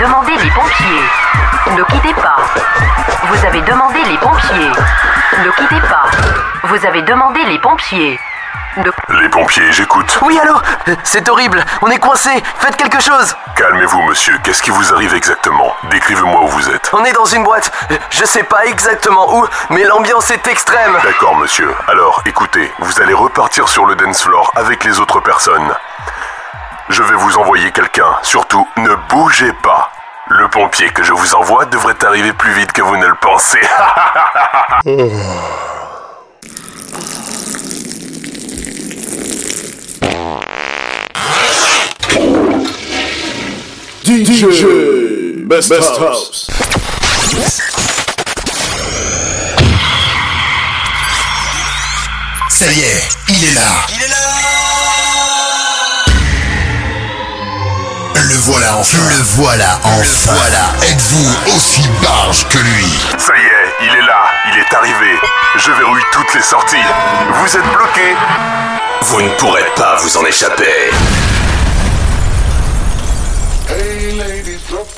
demandé les pompiers. Ne quittez pas. Vous avez demandé les pompiers. Ne quittez pas. Vous avez demandé les pompiers. Les pompiers, j'écoute. Oui, allô C'est horrible, on est coincé, faites quelque chose Calmez-vous, monsieur, qu'est-ce qui vous arrive exactement? Décrivez-moi où vous êtes. On est dans une boîte, je sais pas exactement où, mais l'ambiance est extrême D'accord, monsieur. Alors, écoutez, vous allez repartir sur le dance floor avec les autres personnes. Je vais vous envoyer quelqu'un, surtout, ne bougez pas. Le pompier que je vous envoie devrait arriver plus vite que vous ne le pensez. DJ Best, House. Ça y est, il est là. Il est là voilà enfin. Le voilà enfin. voilà. Êtes-vous aussi barge que lui Ça y est, il est là, il est arrivé. Je verrouille toutes les sorties. Vous êtes bloqué. Vous ne pourrez pas vous en échapper. Hey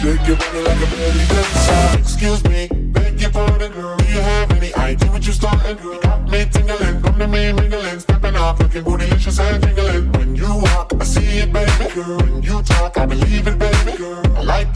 Shake your body like a belly dancer. Excuse me, beg your pardon, girl. Do you have any idea what you're starting, girl? Got me tingling, come to me mingling, stepping off, looking bootylicious and jingling. When you walk, I see it, baby, girl. When you talk, I believe it, baby, girl. I like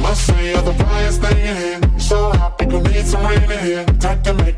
Must say, you're the flyest thing in here. So hot, people need some rain in here. Type to make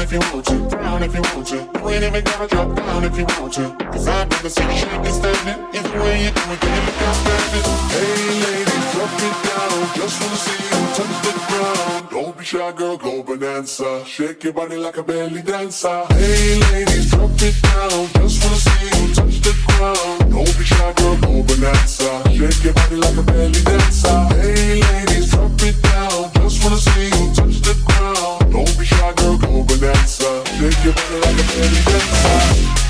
Down if you want to, down if you want to. You ain't even gotta drop down if you want to. Cause I've never seen you shaking standing. Either way you do it, then you look outstanding. Hey ladies, drop it down. Just wanna see you touch the ground. Don't be shy, girl, go bonanza. Shake your body like a belly dancer. Hey ladies, drop it down. Just wanna see you touch the ground. Don't be shy, girl, go bonanza. Shake your body like a belly dancer. Hey ladies, drop it down. Just wanna see you touch the ground. Don't be shy, girl, go bonanza. Uh. Shake your body like a belly dancer.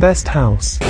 Best House.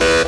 Safety.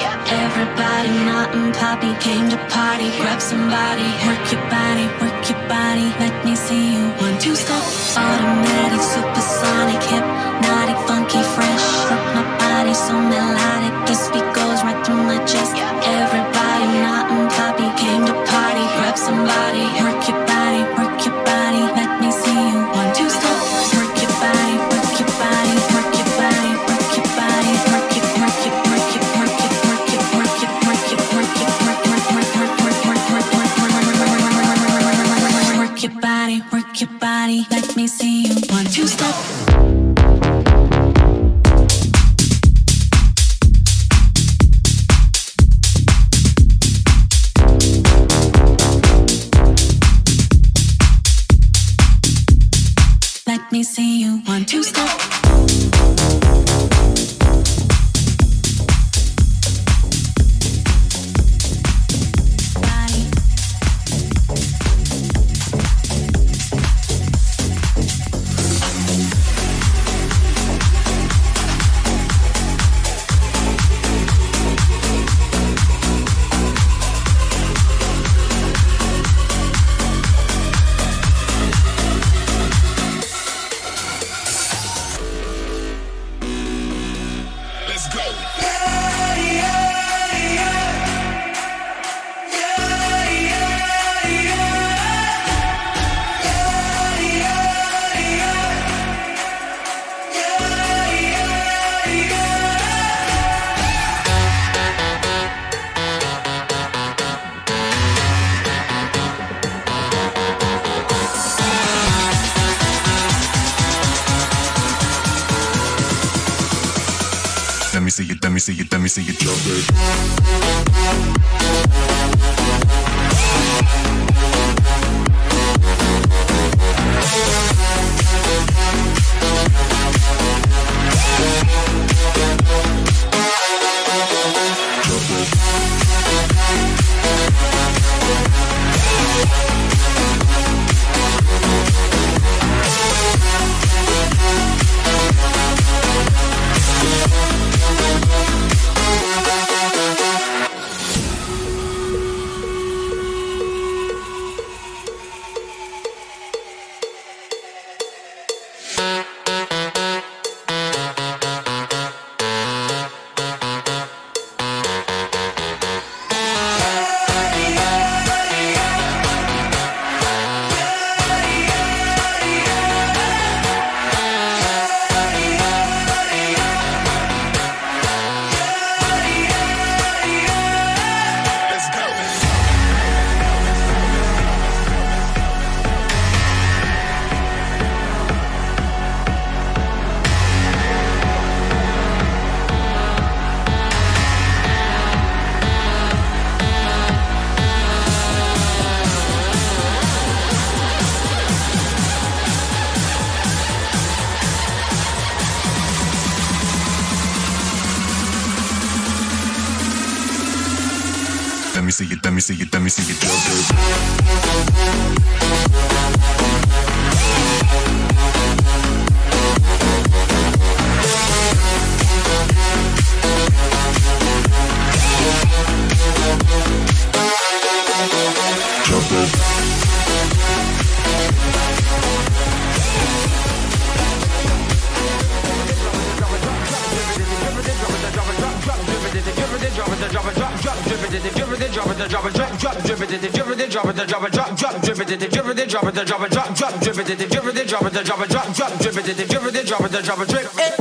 Everybody, Nut and Poppy came to party. Grab somebody, work your body, work your body. Let me see you. One, two, stop. Automatic, supersonic, hypnotic, funky, fresh. My body so melodic, this beat goes right through my chest. Everybody, Nut and Poppy came to party. Grab somebody, work your body. Billy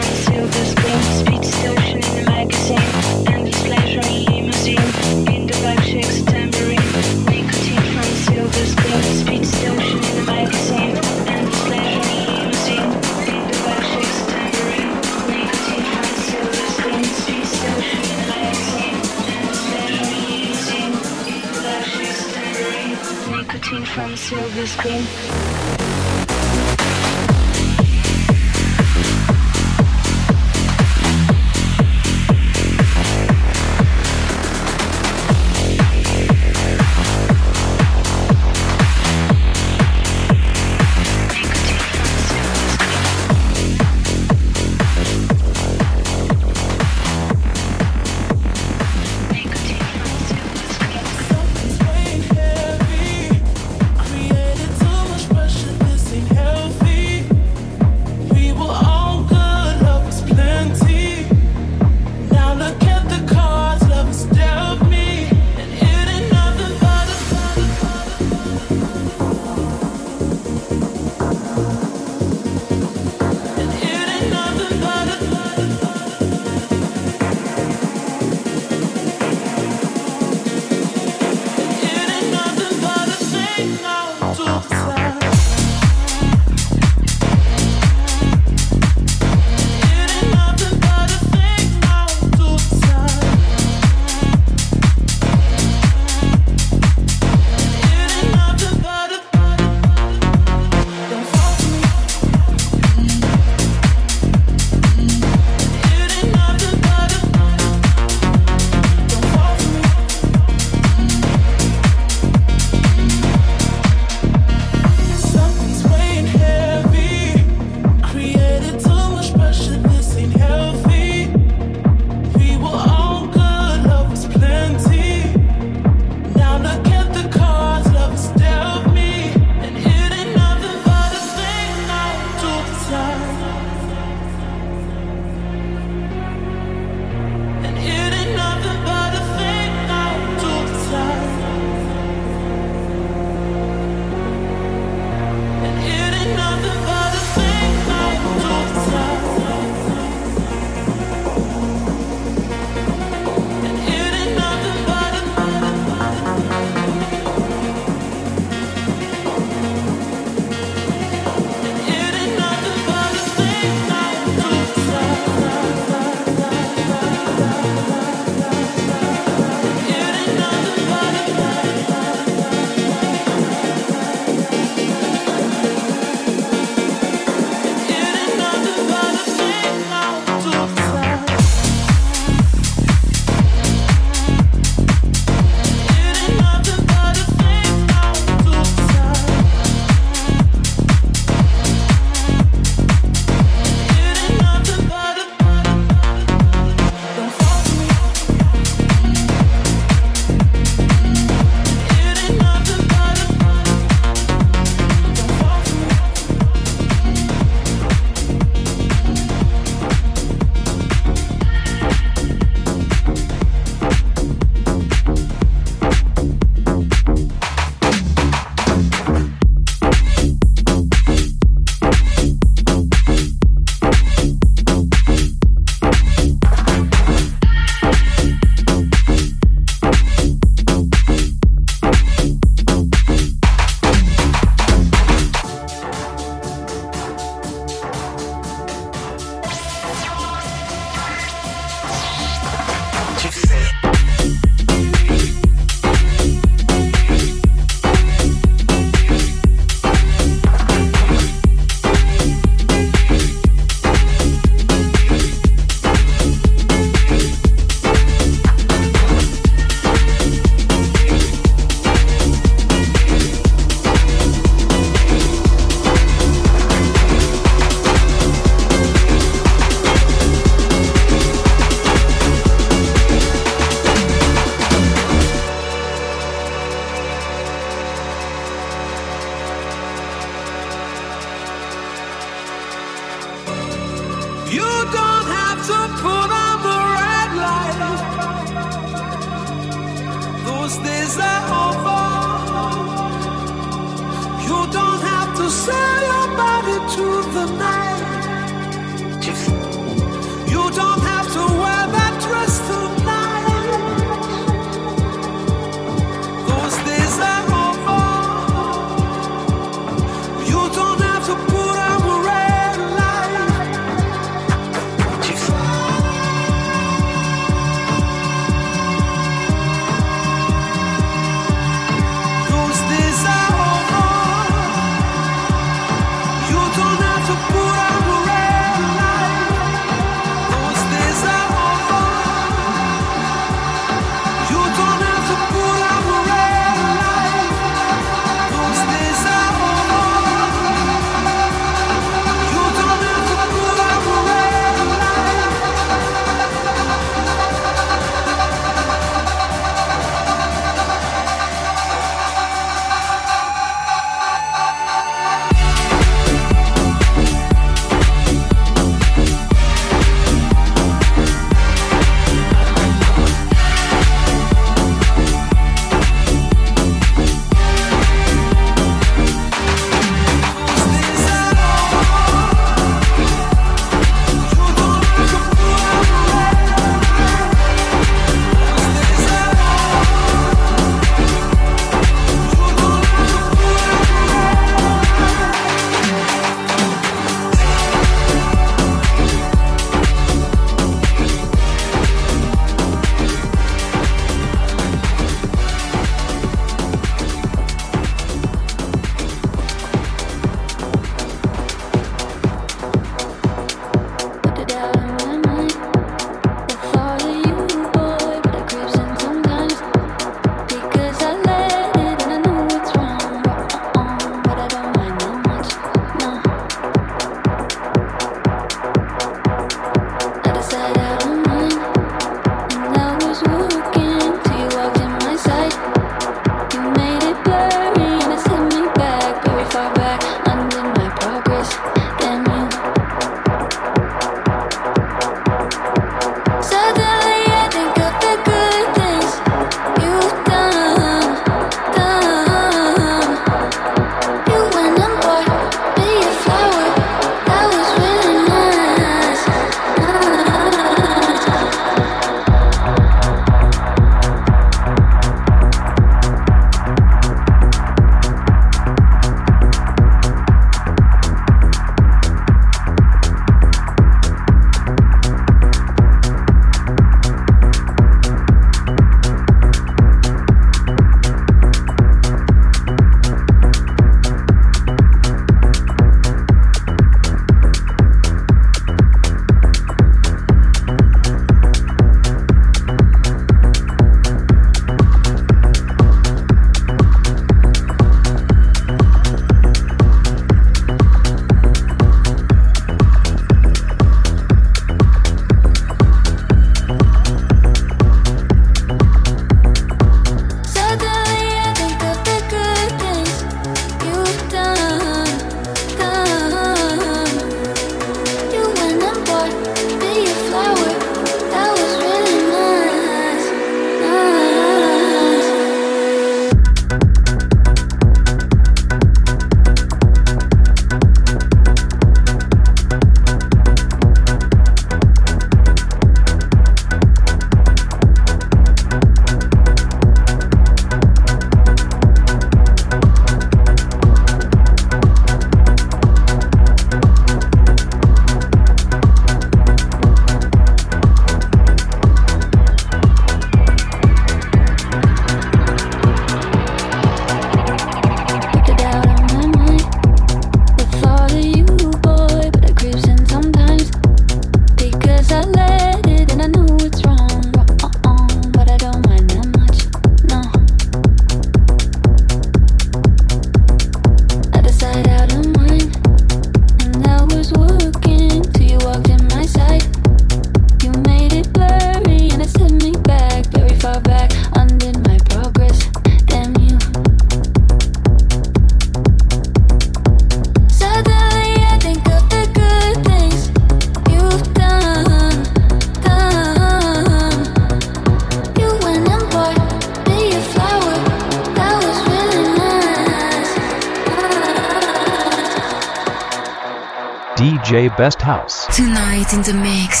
Tonight in the mix.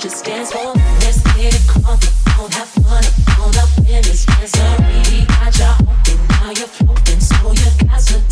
just dance for Let's get it crunk, have fun All up in this dance I got you floating, so you got to